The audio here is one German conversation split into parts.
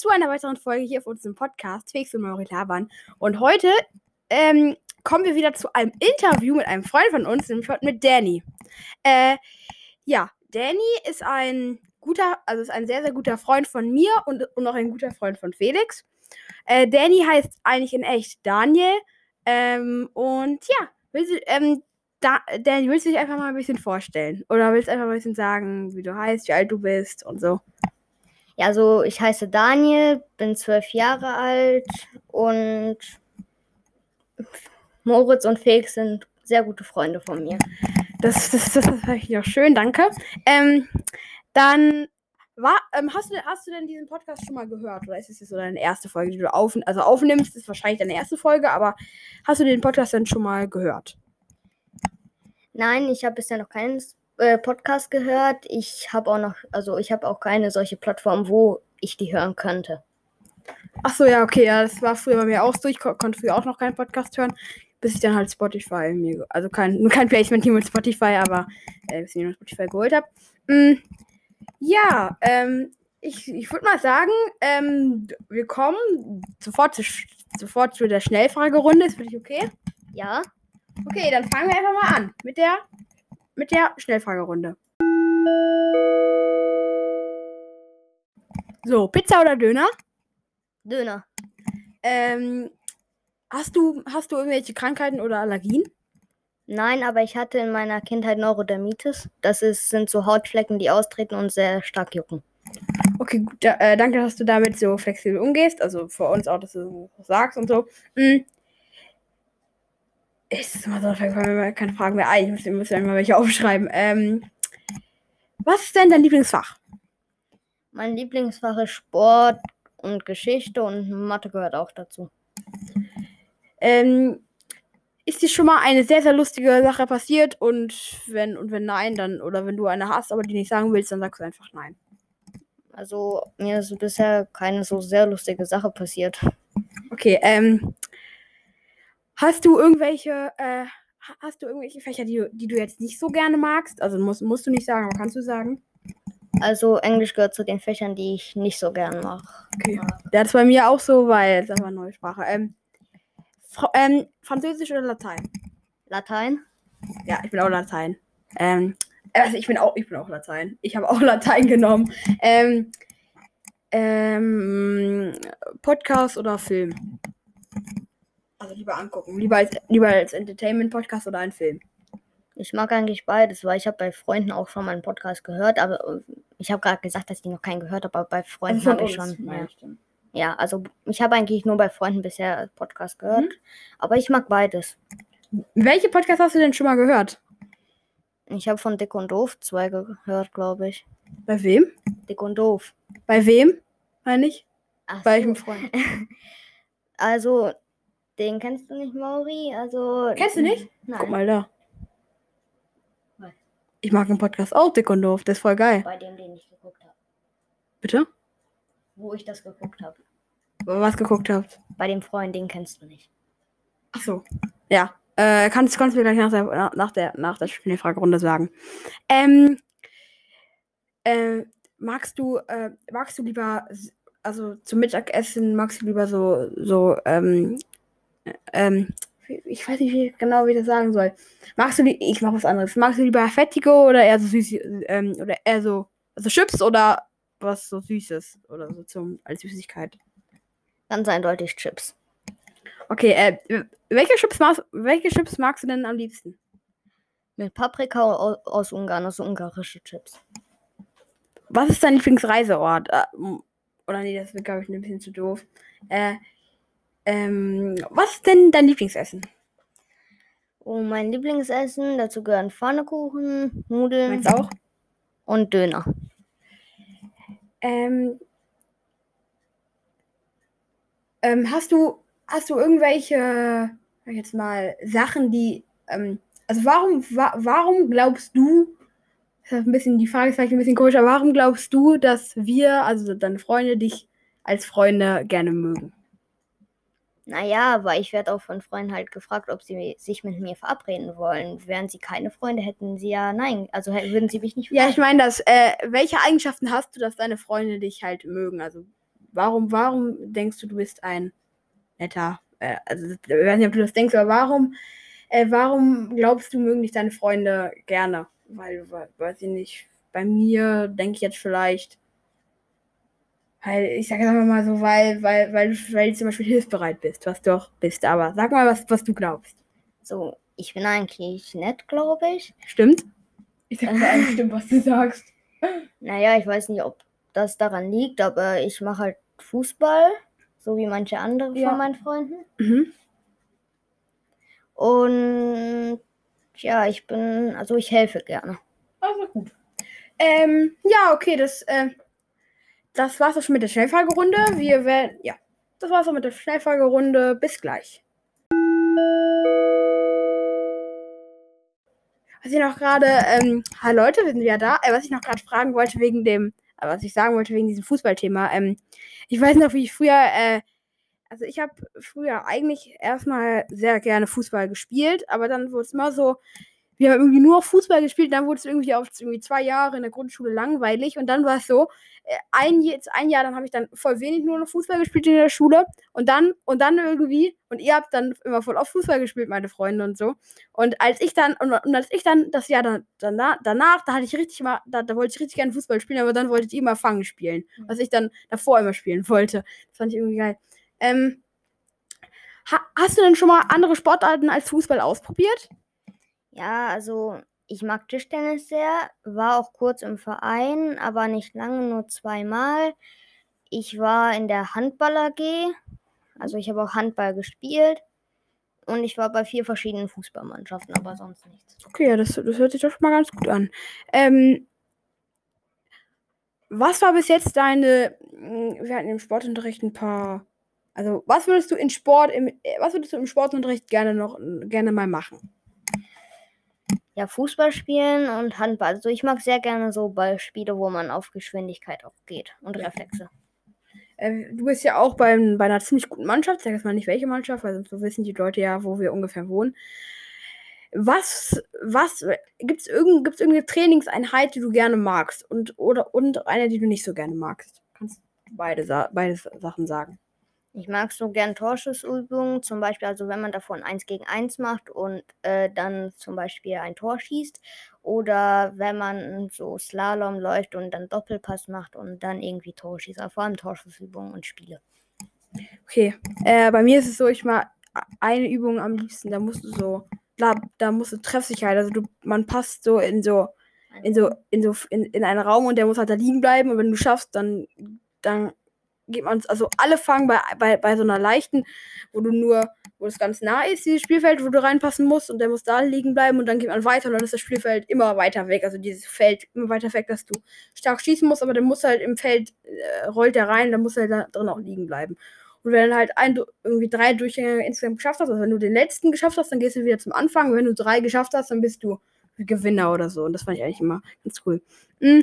zu einer weiteren Folge hier auf unserem Podcast Fix und Mauri Labern. Und heute ähm, kommen wir wieder zu einem Interview mit einem Freund von uns, nämlich heute mit Danny. Äh, ja, Danny ist ein guter, also ist ein sehr, sehr guter Freund von mir und, und auch ein guter Freund von Felix. Äh, Danny heißt eigentlich in echt Daniel. Ähm, und ja, willst du, ähm, da, Danny, willst du dich einfach mal ein bisschen vorstellen? Oder willst du einfach mal ein bisschen sagen, wie du heißt, wie alt du bist und so? Ja, also ich heiße Daniel, bin zwölf Jahre alt und Moritz und Felix sind sehr gute Freunde von mir. Das, das, das, das ich auch schön, danke. Ähm, dann war, ähm, hast, du, hast du denn diesen Podcast schon mal gehört? Oder ist es jetzt so deine erste Folge, die du auf, also aufnimmst? Ist wahrscheinlich deine erste Folge, aber hast du den Podcast denn schon mal gehört? Nein, ich habe bisher noch keinen äh, Podcast gehört. Ich habe auch noch, also ich habe auch keine solche Plattform, wo ich die hören könnte. Ach so, ja, okay, ja, das war früher bei mir auch so. Ich ko konnte früher auch noch keinen Podcast hören, bis ich dann halt Spotify mir, also kein, kein Placement hier mit Spotify, aber äh, bis ich mir Spotify geholt habe. Mm, ja, ähm, ich, ich würde mal sagen, ähm, wir kommen sofort zu, sofort zu der Schnellfragerunde. Ist für dich okay? Ja. Okay, dann fangen wir einfach mal an mit der, mit der Schnellfragerunde. So, Pizza oder Döner? Döner. Ähm, hast du, hast du irgendwelche Krankheiten oder Allergien? Nein, aber ich hatte in meiner Kindheit Neurodermitis. Das ist, sind so Hautflecken, die austreten und sehr stark jucken. Okay, gut. Da, äh, danke, dass du damit so flexibel umgehst. Also für uns auch, dass du so sagst und so. Hm. Ist immer so, fallen mir keine Fragen mehr ein. Ich muss, muss ja mal welche aufschreiben. Ähm, was ist denn dein Lieblingsfach? Mein Lieblingsfach ist Sport und Geschichte und Mathe gehört auch dazu. Ähm, ist dir schon mal eine sehr, sehr lustige Sache passiert? Und wenn, und wenn nein, dann, oder wenn du eine hast, aber die nicht sagen willst, dann sagst du einfach nein. Also, mir ist bisher keine so sehr lustige Sache passiert. Okay, ähm, hast du irgendwelche, äh, hast du irgendwelche Fächer, die, du- die du jetzt nicht so gerne magst? Also musst, musst du nicht sagen, aber kannst du sagen? Also, Englisch gehört zu den Fächern, die ich nicht so gern mache. Okay. Das ist bei mir auch so, weil es einfach eine neue Sprache. Ähm, Fra ähm, Französisch oder Latein? Latein? Ja, ich bin auch Latein. Ähm, also ich bin auch, ich bin auch Latein. Ich habe auch Latein genommen. Ähm, ähm, Podcast oder Film? Also lieber angucken. Lieber als, lieber als Entertainment-Podcast oder ein Film. Ich mag eigentlich beides, weil ich habe bei Freunden auch schon mal einen Podcast gehört, aber äh, ich habe gerade gesagt, dass ich noch keinen gehört habe, aber bei Freunden habe ich schon. Ja. ja, also ich habe eigentlich nur bei Freunden bisher Podcast gehört, aber ich mag beides. Welche Podcasts hast du denn schon mal gehört? Ich habe von Dick und Doof zwei gehört, glaube ich. Bei wem? Dick und Doof. Bei wem? Meine ich? Ach Bei welchem Freund? Also, den kennst du nicht, Mauri? Also. Kennst du nicht? Nein. Guck mal da. Was? Ich mag den Podcast auch dick und doof. Das ist voll geil. Bei dem, den ich geguckt habe. Bitte? Wo ich das geguckt habe. Was geguckt habt? Bei dem Freund, den kennst du nicht. Ach so. Ja. Äh, kannst, kannst du mir gleich nach der, nach der, nach der Schnellfragerunde sagen. Ähm, äh, magst du, äh, magst du lieber, also zum Mittagessen, magst du lieber so, so, ähm, äh, ähm, ich weiß nicht genau, wie ich das sagen soll. Magst du, li- ich mach was anderes. Magst du lieber Fettigo oder eher so süß, ähm, oder eher so, also Chips oder was so Süßes oder so zum, als Süßigkeit? Ganz eindeutig Chips. Okay, äh, welche Chips magst, welche Chips magst du denn am liebsten? Mit Paprika au- aus Ungarn, also ungarische Chips. Was ist dein Lieblingsreiseort? M- oder nee, das wird, glaube ich, ein bisschen zu doof. Äh, ähm, was ist denn dein Lieblingsessen? Und mein Lieblingsessen, dazu gehören Pfannekuchen, Nudeln Meinst du auch? und Döner. Ähm, ähm, hast du, hast du irgendwelche, sag ich jetzt mal, Sachen, die, ähm, also warum, wa warum glaubst du, das ist ein bisschen, die Frage ist vielleicht ein bisschen komisch, aber warum glaubst du, dass wir, also deine Freunde, dich als Freunde gerne mögen? Naja, weil ich werde auch von Freunden halt gefragt, ob sie sich mit mir verabreden wollen. Wären sie keine Freunde, hätten sie ja nein. Also würden sie mich nicht Ja, fragen. ich meine, das, äh, welche Eigenschaften hast du, dass deine Freunde dich halt mögen? Also, warum, warum denkst du, du bist ein netter, äh, also ich weiß nicht, ob du das denkst, aber warum, äh, warum glaubst du, mögen dich deine Freunde gerne? Weil, weiß ich nicht, bei mir denke ich jetzt vielleicht, weil, ich sage einfach mal so, weil, weil, weil, weil du zum Beispiel hilfsbereit bist, was du auch bist. Aber sag mal, was, was du glaubst. So, ich bin eigentlich nett, glaube ich. Stimmt? Ich sag mal stimmt, was du sagst. Naja, ich weiß nicht, ob das daran liegt, aber ich mache halt Fußball, so wie manche andere ja. von meinen Freunden. Mhm. Und ja, ich bin, also ich helfe gerne. Also gut. Ähm, ja, okay, das, äh, das war's auch schon mit der Schnellfragerunde. Wir werden, ja, das war's auch mit der Schnellfragerunde. Bis gleich. Was ich noch gerade, ähm, hallo Leute, wir sind wieder da. Äh, was ich noch gerade fragen wollte wegen dem, äh, was ich sagen wollte wegen diesem Fußballthema. Ähm, ich weiß noch, wie ich früher, äh, also ich habe früher eigentlich erstmal sehr gerne Fußball gespielt, aber dann wurde es immer so, wir haben irgendwie nur Fußball gespielt, dann wurde es irgendwie auf irgendwie zwei Jahre in der Grundschule langweilig und dann war es so, äh, ein, jetzt ein Jahr, dann habe ich dann voll wenig nur noch Fußball gespielt in der Schule und dann und dann irgendwie und ihr habt dann immer voll auf Fußball gespielt, meine Freunde und so. Und als ich dann und, und als ich dann das Jahr dann, danach, danach, da hatte ich richtig mal, da, da wollte ich richtig gerne Fußball spielen, aber dann wolltet ihr immer Fangen spielen, mhm. was ich dann davor immer spielen wollte. Das fand ich irgendwie geil. Ähm, ha, hast du denn schon mal andere Sportarten als Fußball ausprobiert? Ja, also ich mag Tischtennis sehr, war auch kurz im Verein, aber nicht lange, nur zweimal. Ich war in der Handball AG, also ich habe auch Handball gespielt. Und ich war bei vier verschiedenen Fußballmannschaften, aber sonst nichts. Okay, das, das hört sich doch schon mal ganz gut an. Ähm, was war bis jetzt deine. Hm, wir hatten im Sportunterricht ein paar. Also, was würdest du in Sport, im, was würdest du im Sportunterricht gerne noch gerne mal machen? Ja, Fußball spielen und Handball. Also ich mag sehr gerne so Ballspiele, wo man auf Geschwindigkeit auch geht und Reflexe. Äh, du bist ja auch beim, bei einer ziemlich guten Mannschaft. Sag jetzt mal nicht welche Mannschaft, weil sonst wissen die Leute ja, wo wir ungefähr wohnen. Was, was, gibt es irgend, gibt's irgendeine Trainingseinheit, die du gerne magst und, oder, und eine, die du nicht so gerne magst? Kannst du beide, beide Sachen sagen? Ich mag so gern Torschussübungen, zum Beispiel, also wenn man davon 1 gegen 1 macht und äh, dann zum Beispiel ein Tor schießt. Oder wenn man so Slalom läuft und dann Doppelpass macht und dann irgendwie Tor schießt. Also vor allem Torschussübungen und Spiele. Okay. Äh, bei mir ist es so, ich mag eine Übung am liebsten, da musst du so, da, da musst du Treffsicherheit, also du, man passt so in so, in so, in so, in, in einen Raum und der muss halt da liegen bleiben und wenn du schaffst, dann, dann geht man, also alle fangen bei, bei, bei so einer leichten, wo du nur, wo es ganz nah ist, dieses Spielfeld, wo du reinpassen musst und der muss da liegen bleiben und dann geht man weiter und dann ist das Spielfeld immer weiter weg, also dieses Feld immer weiter weg, dass du stark schießen musst, aber der muss halt im Feld, äh, rollt der rein, dann muss er da drin auch liegen bleiben. Und wenn du halt ein, irgendwie drei Durchgänge insgesamt geschafft hast, also wenn du den letzten geschafft hast, dann gehst du wieder zum Anfang. Und wenn du drei geschafft hast, dann bist du Gewinner oder so. Und das fand ich eigentlich immer ganz cool. Mhm.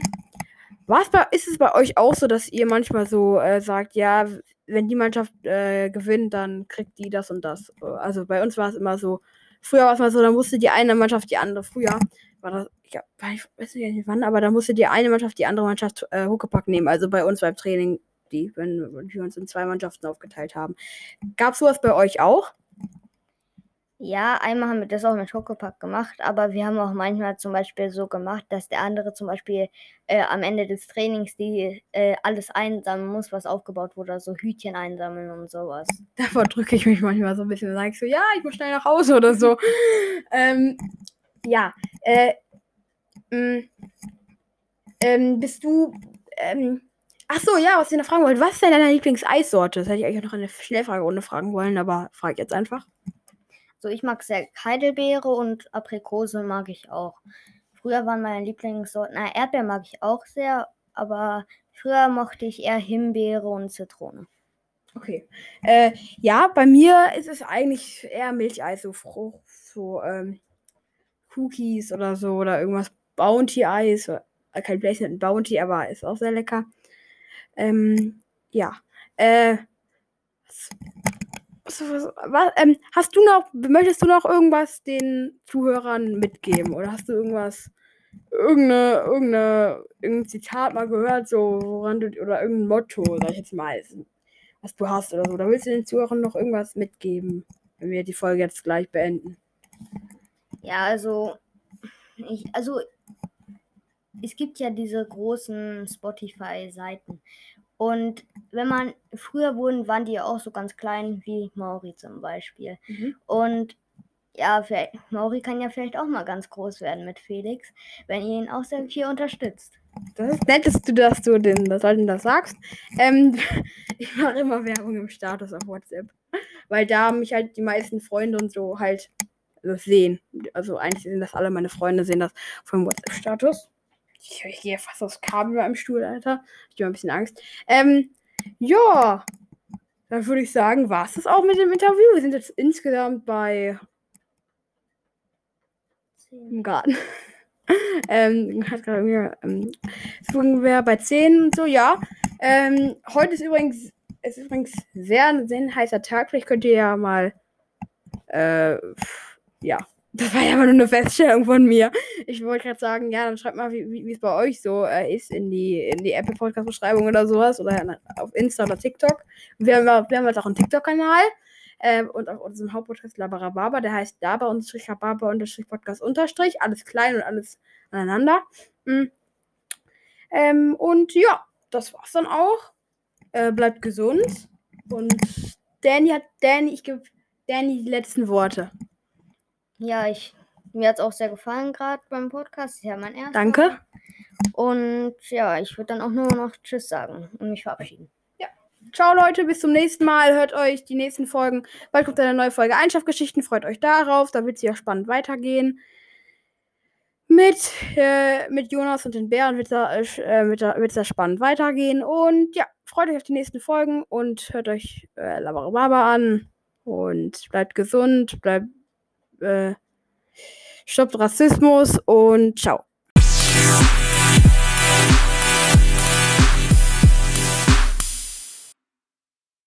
Was ist es bei euch auch so, dass ihr manchmal so äh, sagt, ja, wenn die Mannschaft äh, gewinnt, dann kriegt die das und das? Also bei uns war es immer so, früher war es mal so, da musste die eine Mannschaft die andere, früher war das, ich, ich weiß nicht wann, aber da musste die eine Mannschaft die andere Mannschaft äh, Huckepack nehmen. Also bei uns beim Training, die, wenn wir uns in zwei Mannschaften aufgeteilt haben. Gab es sowas bei euch auch? Ja, einmal haben wir das auch mit Schokopack gemacht, aber wir haben auch manchmal zum Beispiel so gemacht, dass der andere zum Beispiel äh, am Ende des Trainings die äh, alles einsammeln muss, was aufgebaut wurde, also Hütchen einsammeln und sowas. Davor drücke ich mich manchmal so ein bisschen und sage so, ja, ich muss schnell nach Hause oder so. ähm, ja, äh, mm, ähm, bist du, ähm, ach so, ja, was ich noch fragen wollte, was ist denn deine Lieblingseissorte? Das hätte ich eigentlich noch in der Schnellfragerunde fragen wollen, aber frage ich jetzt einfach. So, ich mag sehr Heidelbeere und Aprikose mag ich auch. Früher waren meine Lieblingssorten, na, Erdbeer mag ich auch sehr, aber früher mochte ich eher Himbeere und Zitrone. Okay. Äh, ja, bei mir ist es eigentlich eher Milcheis, so Frucht, so ähm, Cookies oder so oder irgendwas Bounty-Eis. Äh, kein Placement Bounty, aber ist auch sehr lecker. Ähm, ja. Äh, was, ähm, hast du noch, möchtest du noch irgendwas den Zuhörern mitgeben? Oder hast du irgendwas, irgendeine, irgendeine, irgendein Zitat mal gehört, so, woran du, oder irgendein Motto, sag ich jetzt mal, was du hast oder so. Da willst du den Zuhörern noch irgendwas mitgeben, wenn wir die Folge jetzt gleich beenden. Ja, also, ich, also, es gibt ja diese großen Spotify-Seiten. Und wenn man, früher wurden, waren die ja auch so ganz klein wie Mauri zum Beispiel. Mhm. Und ja, Mauri kann ja vielleicht auch mal ganz groß werden mit Felix, wenn ihr ihn auch sehr viel unterstützt. Das ist nett, dass du, dass du den, das, das sagst. Ähm, ich mache immer Werbung im Status auf WhatsApp. Weil da mich halt die meisten Freunde und so halt das sehen. Also eigentlich sind das alle meine Freunde, sehen das vom WhatsApp-Status. Ich, ich gehe fast aufs Kabel beim Stuhl, Alter. Ich habe ein bisschen Angst. Ähm, ja. Dann würde ich sagen, war es das auch mit dem Interview. Wir sind jetzt insgesamt bei im Garten. ähm, hat gerade irgendwie, ähm, wir bei 10 und so, ja. Ähm, heute ist übrigens, es ist übrigens sehr, sehr heißer Tag. Vielleicht könnt ihr ja mal, äh, ja, das war ja aber nur eine Feststellung von mir. Ich wollte gerade sagen, ja, dann schreibt mal, wie, es bei euch so äh, ist in die, in die Apple Podcast Beschreibung oder sowas oder auf Insta oder TikTok. Wir haben, wir haben jetzt auch einen TikTok-Kanal. Ähm, und auf unserem Hauptpodcast Labarababa, der heißt Daba unterstrich Rababa unterstrich Podcast unterstrich. Alles klein und alles aneinander. Mhm. Ähm, und ja, das war's dann auch. Äh, bleibt gesund. Und Danny hat, Danny, ich gebe Danny die letzten Worte. Ja, ich, mir hat es auch sehr gefallen gerade beim Podcast. Ja, mein erster. Danke. Und ja, ich würde dann auch nur noch Tschüss sagen und mich verabschieden. Ciao Leute, bis zum nächsten Mal. Hört euch die nächsten Folgen. Bald kommt eine neue Folge Einschlafgeschichten. Freut euch darauf. Da wird es ja spannend weitergehen. Mit, äh, mit Jonas und den Bären wird es äh, wird da spannend weitergehen. Und ja, freut euch auf die nächsten Folgen und hört euch äh, Labarababa an. Und bleibt gesund, bleibt äh, stoppt Rassismus und ciao.